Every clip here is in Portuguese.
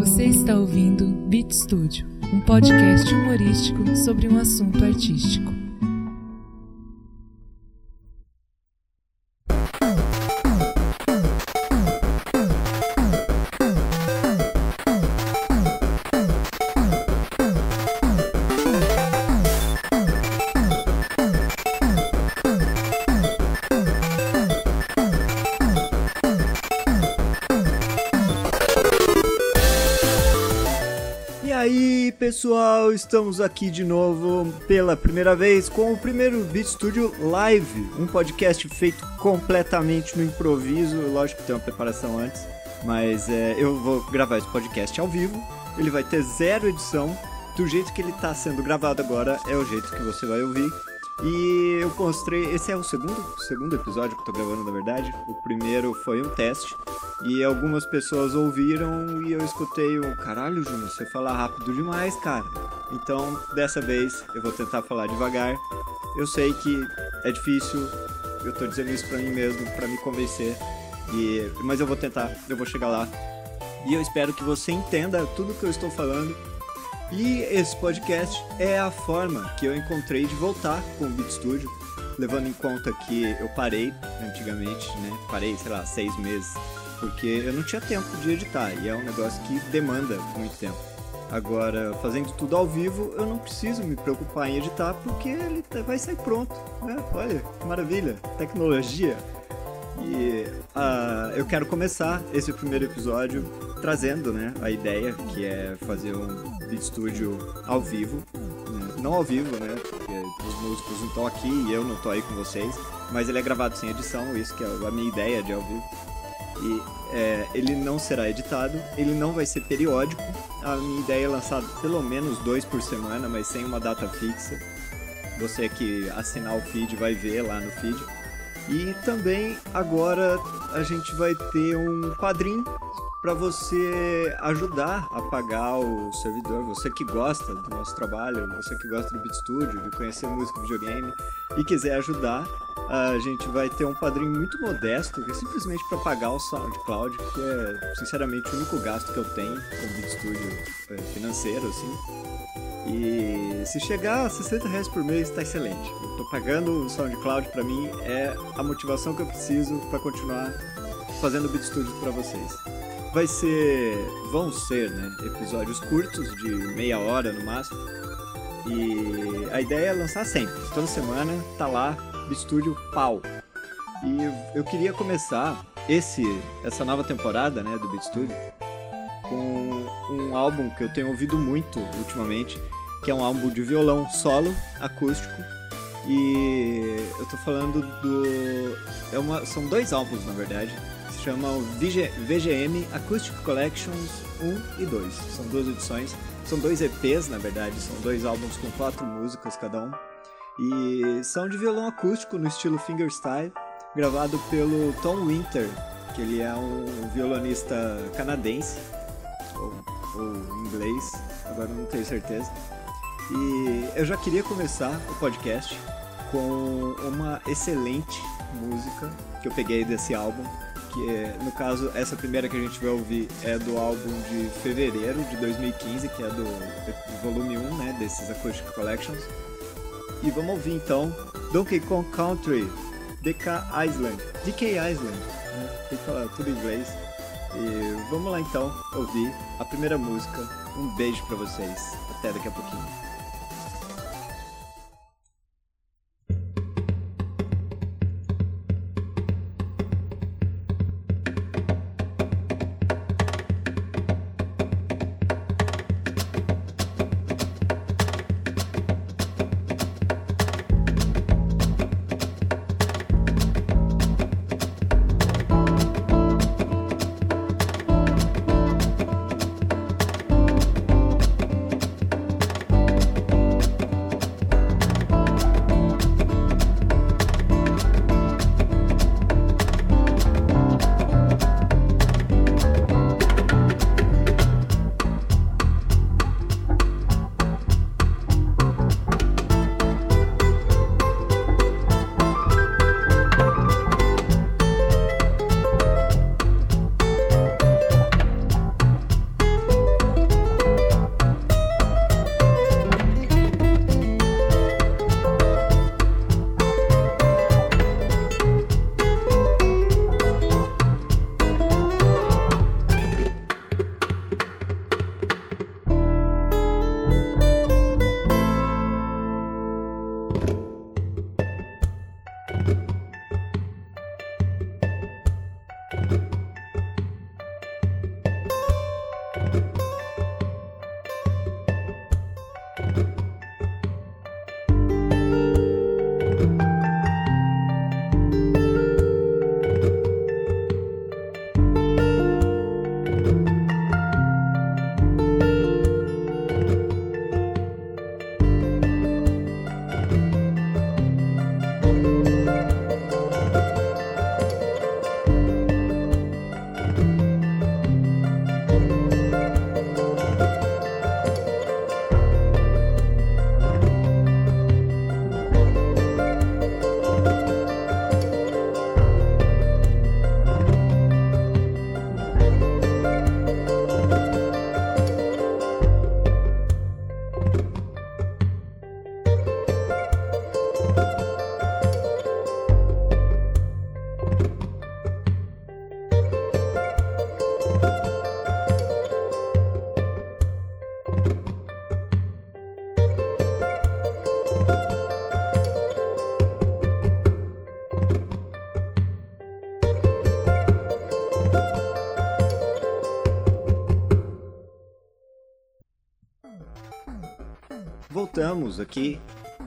Você está ouvindo Beat Studio, um podcast humorístico sobre um assunto artístico. Estamos aqui de novo pela primeira vez com o primeiro Beat Studio Live, um podcast feito completamente no improviso. Lógico que tem uma preparação antes, mas é, eu vou gravar esse podcast ao vivo. Ele vai ter zero edição. Do jeito que ele está sendo gravado agora, é o jeito que você vai ouvir. E eu. Esse é o segundo, segundo episódio que eu tô gravando, na verdade. O primeiro foi um teste. E algumas pessoas ouviram e eu escutei o caralho, Júnior, você fala rápido demais, cara. Então, dessa vez, eu vou tentar falar devagar. Eu sei que é difícil, eu tô dizendo isso pra mim mesmo, pra me convencer. E, mas eu vou tentar, eu vou chegar lá. E eu espero que você entenda tudo que eu estou falando. E esse podcast é a forma que eu encontrei de voltar com o Beat Studio, levando em conta que eu parei antigamente, né? Parei, sei lá, seis meses porque eu não tinha tempo de editar e é um negócio que demanda muito tempo. Agora, fazendo tudo ao vivo, eu não preciso me preocupar em editar porque ele tá, vai sair pronto. Né? Olha, maravilha, tecnologia. E uh, eu quero começar esse primeiro episódio trazendo né, a ideia que é fazer um Beat Studio ao vivo. Né? Não ao vivo, né? Porque os músicos não estão aqui e eu não estou aí com vocês. Mas ele é gravado sem edição, isso que é a minha ideia de ao vivo. E é, ele não será editado, ele não vai ser periódico. A minha ideia é lançar pelo menos dois por semana, mas sem uma data fixa. Você que assinar o feed vai ver lá no feed. E também agora a gente vai ter um padrinho para você ajudar a pagar o servidor. Você que gosta do nosso trabalho, você que gosta do Beat Studio, de conhecer música videogame e quiser ajudar, a gente vai ter um padrinho muito modesto, que é simplesmente para pagar o SoundCloud, que é sinceramente o único gasto que eu tenho com o Beat Studio é, financeiro, assim. E se chegar a 60 reais por mês, tá excelente. Eu tô pagando o SoundCloud para mim é a motivação que eu preciso para continuar fazendo Beat Studio para vocês. Vai ser, vão ser, né, episódios curtos de meia hora no máximo. E a ideia é lançar sempre. Toda semana tá lá Estúdio Pau. E eu queria começar esse essa nova temporada, né, do Beat Studio com um álbum que eu tenho ouvido muito ultimamente, que é um álbum de violão solo acústico. E eu tô falando do é uma são dois álbuns, na verdade. Se chamam VGM Acoustic Collections 1 e 2. São duas edições. São dois EPs, na verdade, são dois álbuns com quatro músicas cada um. E são de violão acústico no estilo fingerstyle, gravado pelo Tom Winter, que ele é um violonista canadense, ou, ou inglês, agora não tenho certeza. E eu já queria começar o podcast com uma excelente música que eu peguei desse álbum, que é, no caso, essa primeira que a gente vai ouvir é do álbum de fevereiro de 2015, que é do volume 1, né, desses Acoustic Collections. E vamos ouvir então Donkey Kong Country, DK Island, DK Island, né? tem que falar tudo em inglês. E vamos lá então ouvir a primeira música. Um beijo para vocês. Até daqui a pouquinho. Voltamos aqui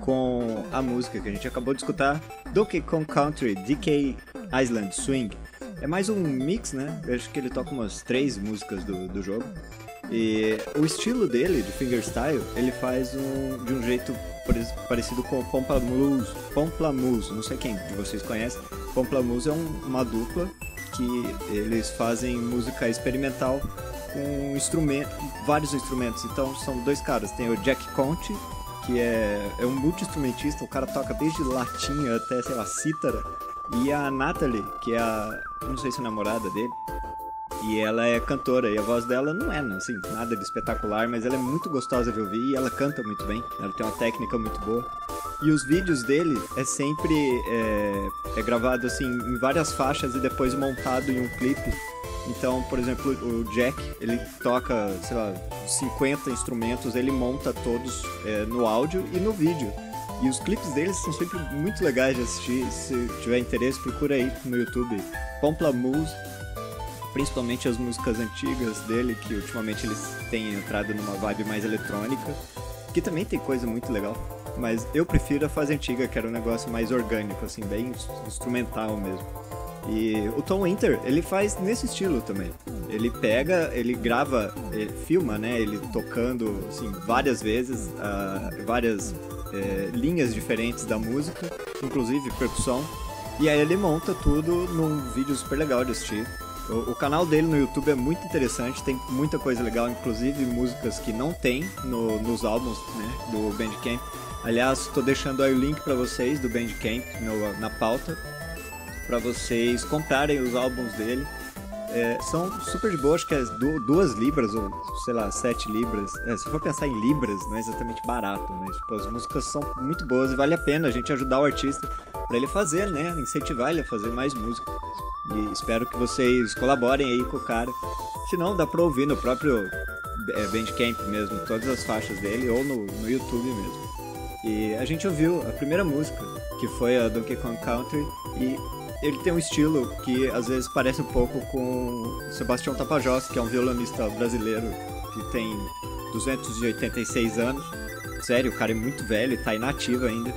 com a música que a gente acabou de escutar, Donkey Kong Country DK Island Swing. É mais um mix, né? Eu acho que ele toca umas três músicas do, do jogo. E o estilo dele, de fingerstyle, ele faz um, de um jeito parecido com o Pomplamoose. Pomplamoose, não sei quem de vocês conhece. Pomplamoose é um, uma dupla que eles fazem música experimental com instrumento, vários instrumentos. Então são dois caras, tem o Jack Conte, que é, é um multi-instrumentista, o cara toca desde latinha até, sei lá, cítara. E a Natalie, que é a, não sei se é namorada dele, e ela é cantora, e a voz dela não é, assim, nada de espetacular, mas ela é muito gostosa de ouvir e ela canta muito bem. Ela tem uma técnica muito boa. E os vídeos dele é sempre é, é gravado assim em várias faixas e depois montado em um clipe. Então, por exemplo, o Jack, ele toca, sei lá, 50 instrumentos, ele monta todos é, no áudio e no vídeo. E os clipes deles são sempre muito legais de assistir. Se tiver interesse, procura aí no YouTube. Pomplamoose principalmente as músicas antigas dele, que ultimamente eles têm entrado numa vibe mais eletrônica, que também tem coisa muito legal. Mas eu prefiro a fase antiga, que era um negócio mais orgânico, assim, bem instrumental mesmo. E o Tom Winter, ele faz nesse estilo também. Ele pega, ele grava, ele filma, né? Ele tocando, assim, várias vezes, uh, várias é, linhas diferentes da música, inclusive percussão. E aí ele monta tudo num vídeo super legal de assistir. O, o, canal dele no YouTube é muito interessante, tem muita coisa legal, inclusive músicas que não tem no, nos álbuns né, do Bandcamp. Aliás, estou deixando aí o link para vocês do Bandcamp no, na pauta, para vocês comprarem os álbuns dele. É, são super de boa, acho que é duas libras ou sei lá, sete libras. É, se for pensar em libras, não é exatamente barato, mas tipo, as músicas são muito boas e vale a pena a gente ajudar o artista para ele fazer, né? Incentivar ele a fazer mais música. E espero que vocês colaborem aí com o cara. Se não, dá pra ouvir no próprio é, Bandcamp mesmo, todas as faixas dele, ou no, no YouTube mesmo. E a gente ouviu a primeira música, que foi a Donkey Kong Country, e ele tem um estilo que às vezes parece um pouco com Sebastião Tapajós, que é um violonista brasileiro que tem 286 anos. Sério, o cara é muito velho, tá inativo ainda.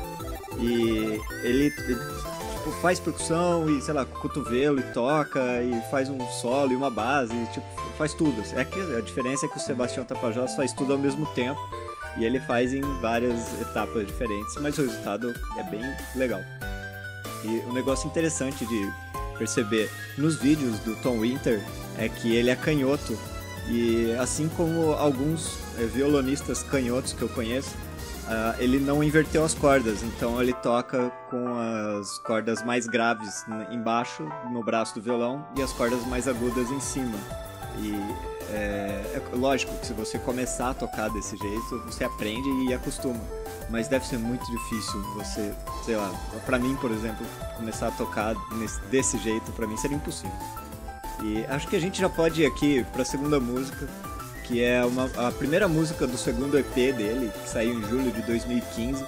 E ele, ele tipo, faz percussão e, sei lá, cotovelo e toca e faz um solo e uma base, e, tipo, faz tudo. É que a diferença é que o Sebastião Tapajós faz tudo ao mesmo tempo e ele faz em várias etapas diferentes, mas o resultado é bem legal. E um negócio interessante de perceber nos vídeos do Tom Winter é que ele é canhoto e assim como alguns é, violonistas canhotos que eu conheço, Uh, ele não inverteu as cordas, então ele toca com as cordas mais graves embaixo no braço do violão e as cordas mais agudas em cima. E é, é lógico que se você começar a tocar desse jeito, você aprende e acostuma. Mas deve ser muito difícil você, sei lá, para mim, por exemplo, começar a tocar nesse, desse jeito, para mim seria impossível. E acho que a gente já pode ir aqui para a segunda música, que é uma, a primeira música do segundo EP dele, que saiu em julho de 2015.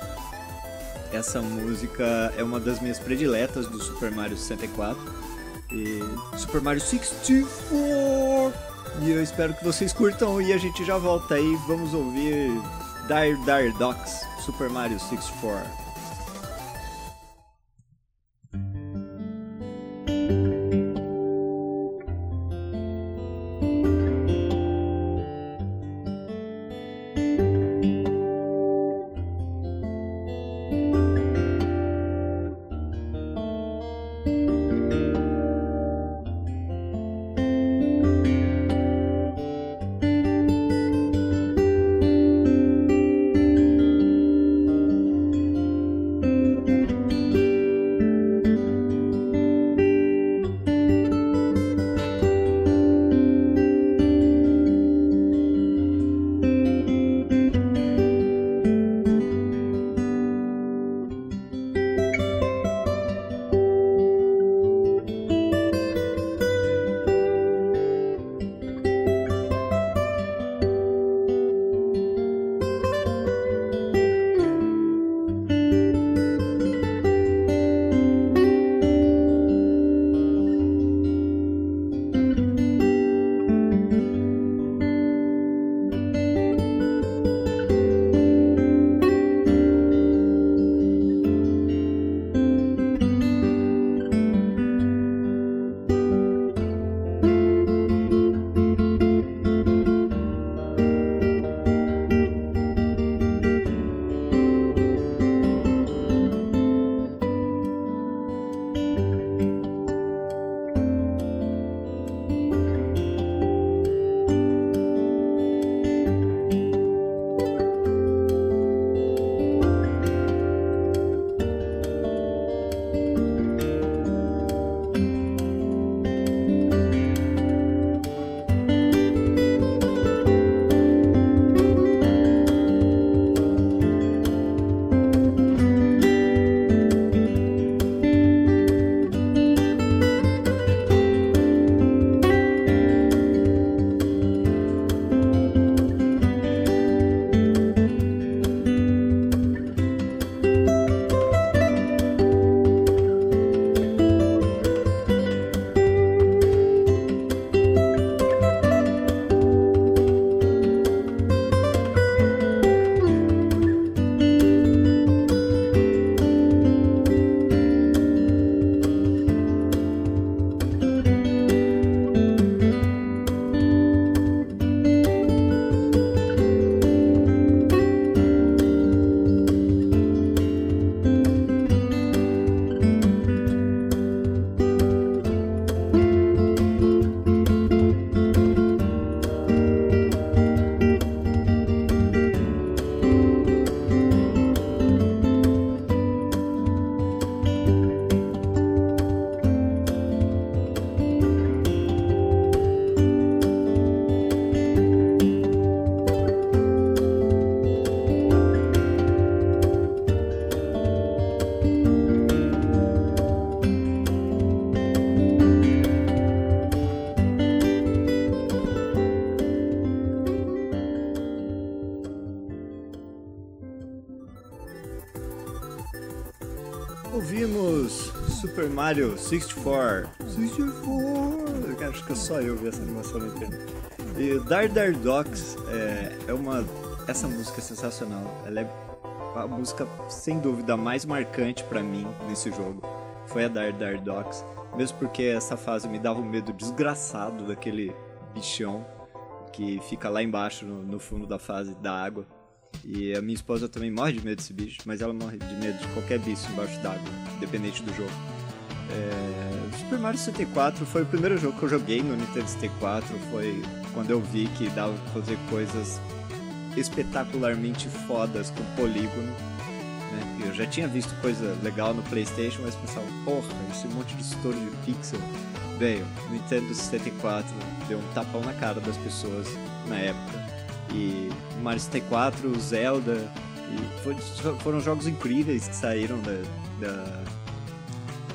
Essa música é uma das minhas prediletas do Super Mario 64. E Super Mario 64! E eu espero que vocês curtam e a gente já volta aí. Vamos ouvir Dire Dire Docks Super Mario 64. Mario 64. 64! Acho que só eu vi essa animação na internet. E Dar Dar Dogs é, é uma. Essa música é sensacional. Ela é a música, sem dúvida, mais marcante para mim nesse jogo. Foi a Dar Dar Dogs. Mesmo porque essa fase me dava um medo desgraçado daquele bichão que fica lá embaixo no, no fundo da fase da água. E a minha esposa também morre de medo desse bicho, mas ela morre de medo de qualquer bicho embaixo d'água, independente do jogo. É... Super Mario 64 foi o primeiro jogo que eu joguei no Nintendo 64, foi quando eu vi que dava pra fazer coisas espetacularmente fodas com polígono. Né? Eu já tinha visto coisa legal no Playstation, mas pensava, porra, esse monte de estouro de pixel. Veio, Nintendo 64 deu um tapão na cara das pessoas na época e Mario 64, Zelda, e foi, foram jogos incríveis que saíram da, da,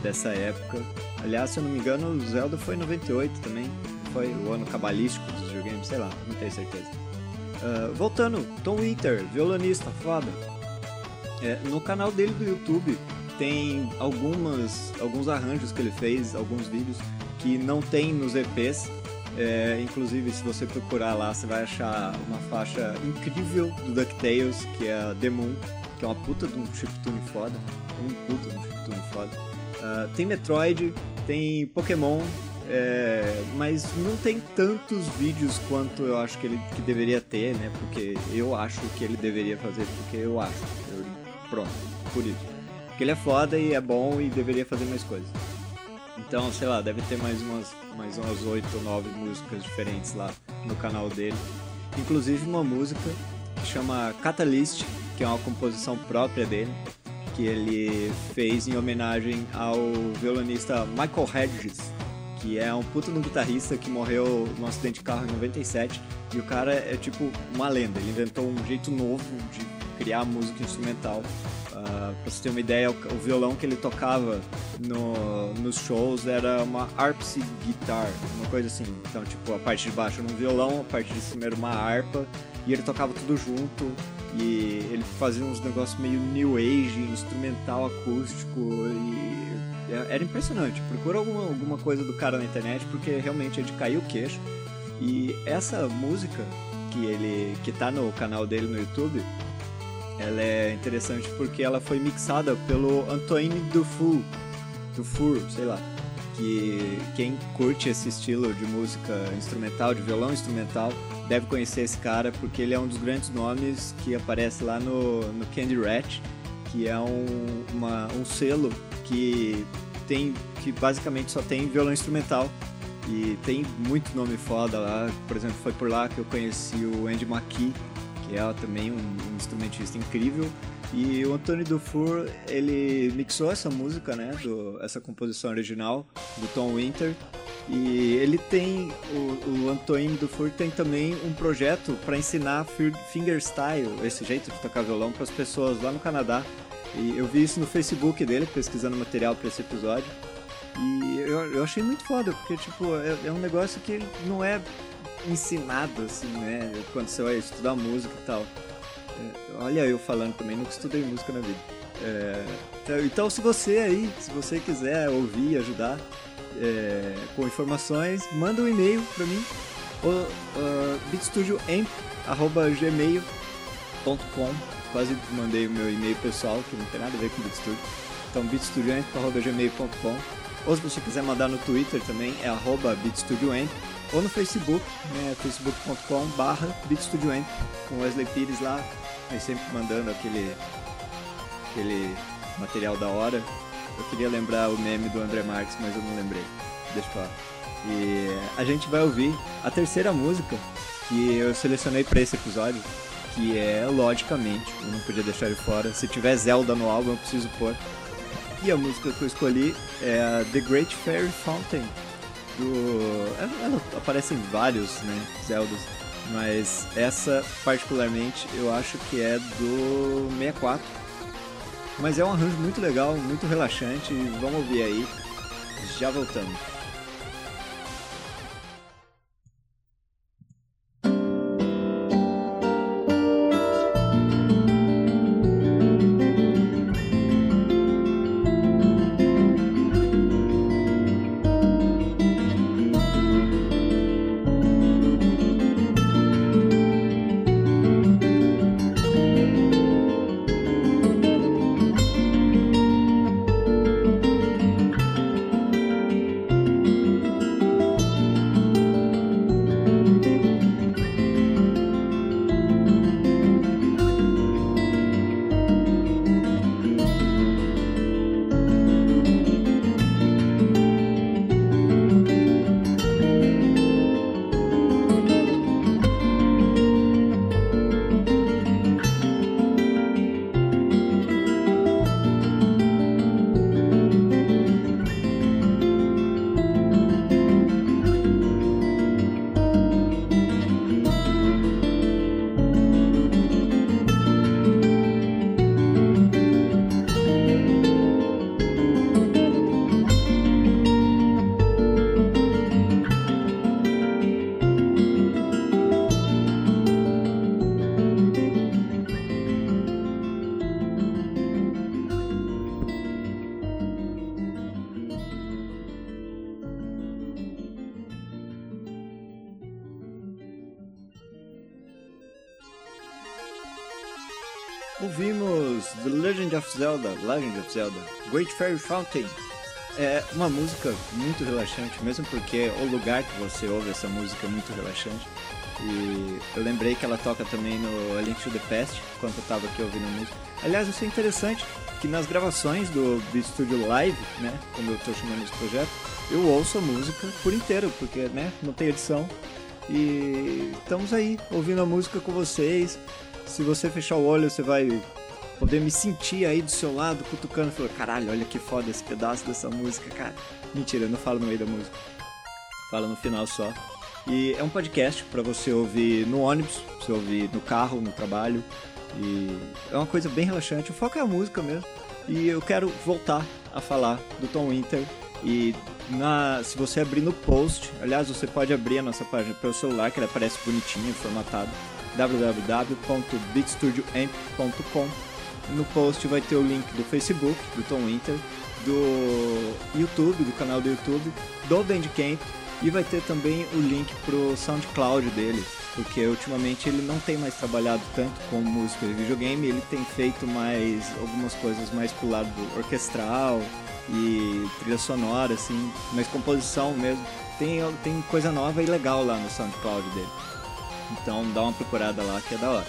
dessa época. Aliás, se eu não me engano, o Zelda foi em 98 também, foi o ano cabalístico dos videogames, sei lá, não tenho certeza. Uh, voltando, Tom Winter, violonista, foda. É, no canal dele do YouTube tem algumas, alguns arranjos que ele fez, alguns vídeos que não tem nos EPs, é, inclusive, se você procurar lá, você vai achar uma faixa incrível do DuckTales, que é a The Moon, que é uma puta de um chiptune foda. Um puta de um chiptune foda. Uh, tem Metroid, tem Pokémon, é, mas não tem tantos vídeos quanto eu acho que ele que deveria ter, né? Porque eu acho que ele deveria fazer, porque eu acho. Eu, pronto, por isso. Porque ele é foda e é bom e deveria fazer mais coisas. Então, sei lá, deve ter mais umas mais umas 8 ou 9 músicas diferentes lá no canal dele. Inclusive uma música que chama Catalyst, que é uma composição própria dele, que ele fez em homenagem ao violonista Michael Hedges, que é um puto no guitarrista que morreu num acidente de carro em 97. E o cara é tipo uma lenda, ele inventou um jeito novo de criar música instrumental Uh, pra você ter uma ideia, o, violão que ele tocava no, nos shows era uma harpsy guitar, uma coisa assim. Então, tipo, a parte de baixo era um violão, a parte de cima era uma harpa, e ele tocava tudo junto, e ele fazia uns negócios meio new age, instrumental acústico, e é, era impressionante. Procura alguma, alguma coisa do cara na internet, porque realmente é de cair o queixo. E essa música que ele que tá no canal dele no YouTube, ela é interessante porque ela foi mixada pelo Antoine Dufour, Dufour, sei lá. Que quem curte esse estilo de música instrumental, de violão instrumental, deve conhecer esse cara porque ele é um dos grandes nomes que aparece lá no, no Candy Rat, que é um, uma, um selo que tem que basicamente só tem violão instrumental e tem muito nome foda lá. Por exemplo, foi por lá que eu conheci o Andy McKee, que é também um, um instrumentista incrível. E o Antônio Dufour, ele mixou essa música, né, do, essa composição original do Tom Winter. E ele tem, o, o Antônio Dufour tem também um projeto para ensinar fingerstyle, esse jeito de tocar violão, para as pessoas lá no Canadá. E eu vi isso no Facebook dele, pesquisando material para esse episódio. E eu, eu achei muito foda, porque, tipo, é, é um negócio que não é ensinado, assim, né? Quando você vai estudar música e tal. É, olha eu falando também, nunca estudei música na vida. É, então, então, se você aí, se você quiser ouvir, ajudar é, com informações, manda um e-mail para mim, uh, beatstudioamp.gmail.com Quase mandei o meu e-mail pessoal, que não tem nada a ver com o Beatstudio. Então, beatstudioamp.gmail.com Ou se você quiser mandar no Twitter também, é arroba beatstudioamp ou no Facebook, né, facebook.com barra BeatStudioAmp, com Wesley Pires lá, aí sempre mandando aquele, aquele material da hora. Eu queria lembrar o meme do André Marques, mas eu não lembrei. Deixa eu falar. E a gente vai ouvir a terceira música que eu selecionei para esse episódio, que é, logicamente, eu não podia deixar ele fora. Se tiver Zelda no álbum, eu preciso pôr. E a música que eu escolhi é The Great Fairy Fountain, do. Ela, aparece em vários, né, Zeldas. Mas essa, particularmente, eu acho que é do 64. Mas é um arranjo muito legal, muito relaxante. Vamos ouvir aí. Já voltamos. Ouvimos The Legend of Zelda, Legend of Zelda, Great Fairy Fountain. É uma música muito relaxante, mesmo porque o lugar que você ouve essa música é muito relaxante. E eu lembrei que ela toca também no A Link to the Past, quando eu tava aqui ouvindo a música. Aliás, isso é interessante, que nas gravações do Beat Studio Live, né, como eu tô chamando esse projeto, eu ouço a música por inteiro, porque, né, não tem edição. E estamos aí, ouvindo a música com vocês. Se você fechar o olho, você vai poder me sentir aí do seu lado, cutucando, falando, caralho, olha que foda esse pedaço dessa música, cara. Mentira, eu não falo no meio da música. Fala no final só. E é um podcast para você ouvir no ônibus, você ouvir no carro, no trabalho. E é uma coisa bem relaxante. O foco é a música mesmo. E eu quero voltar a falar do Tom Winter. E na, se você abrir no post, aliás, você pode abrir a nossa página pelo celular, que ela aparece bonitinho, formatado www.beatstudioamp.com. No post vai ter o link do Facebook, do Tom Winter, do YouTube, do canal do YouTube, do Bandcamp e vai ter também o link pro SoundCloud dele, porque ultimamente ele não tem mais trabalhado tanto com música de videogame, ele tem feito mais algumas coisas mais pro lado orquestral e trilha sonora, assim, mais composição mesmo. Tem, tem coisa nova e legal lá no SoundCloud dele. Então dá uma procurada lá que é da hora.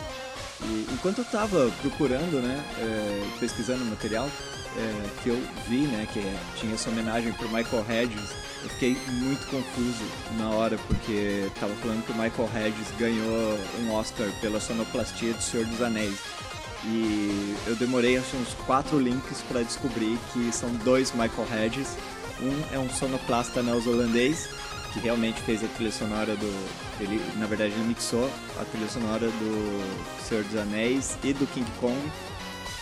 E enquanto eu tava procurando, né, é, pesquisando material, é, que eu vi, né, que tinha essa homenagem pro Michael Hedges, eu fiquei muito confuso na hora, porque tava falando que o Michael Hedges ganhou um Oscar pela sonoplastia de Senhor dos Anéis. E eu demorei acho, uns quatro links para descobrir que são dois Michael Hedges. Um é um sonoplasta neozelandês que realmente fez a trilha sonora do. Ele, na verdade, ele mixou a trilha sonora do Senhor dos Anéis e do King Kong.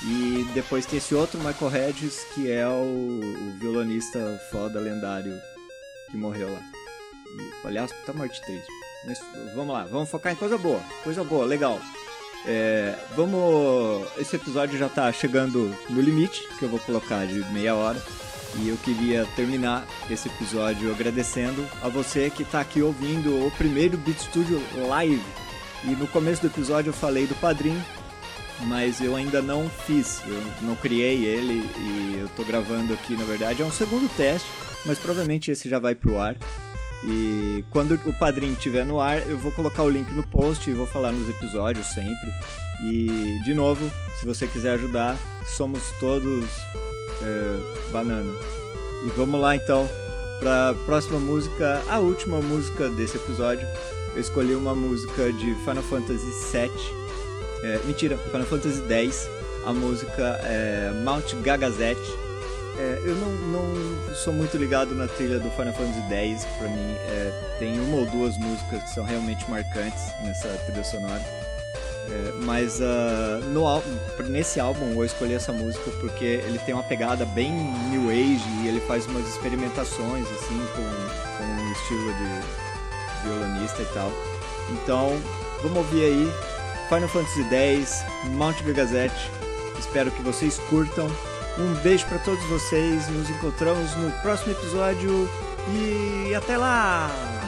E depois tem esse outro Michael Hedges, que é o, o violonista foda lendário que morreu lá. E, aliás, tá morte triste. Mas vamos lá, vamos focar em coisa boa. Coisa boa, legal. É, vamos. Esse episódio já tá chegando no limite, que eu vou colocar de meia hora. E eu queria terminar esse episódio agradecendo a você que está aqui ouvindo o primeiro Beat Studio Live. E no começo do episódio eu falei do padrinho, mas eu ainda não fiz, eu não criei ele e eu estou gravando aqui, na verdade, é um segundo teste, mas provavelmente esse já vai pro ar. E quando o padrinho estiver no ar, eu vou colocar o link no post e vou falar nos episódios sempre. E de novo, se você quiser ajudar, somos todos é, banana. E vamos lá então para a próxima música, a última música desse episódio. Eu escolhi uma música de Final Fantasy VII. É, mentira, Final Fantasy X. A música é Mount Gagazet. É, eu não, não sou muito ligado na trilha do Final Fantasy X. Pra mim, é, tem uma ou duas músicas que são realmente marcantes nessa trilha sonora. É, mas uh, no, nesse álbum eu escolhi essa música porque ele tem uma pegada bem new age e ele faz umas experimentações assim com, com um estilo de violonista e tal. Então vamos ouvir aí Final Fantasy X, Mount Gagazette. Espero que vocês curtam. Um beijo para todos vocês. Nos encontramos no próximo episódio e até lá!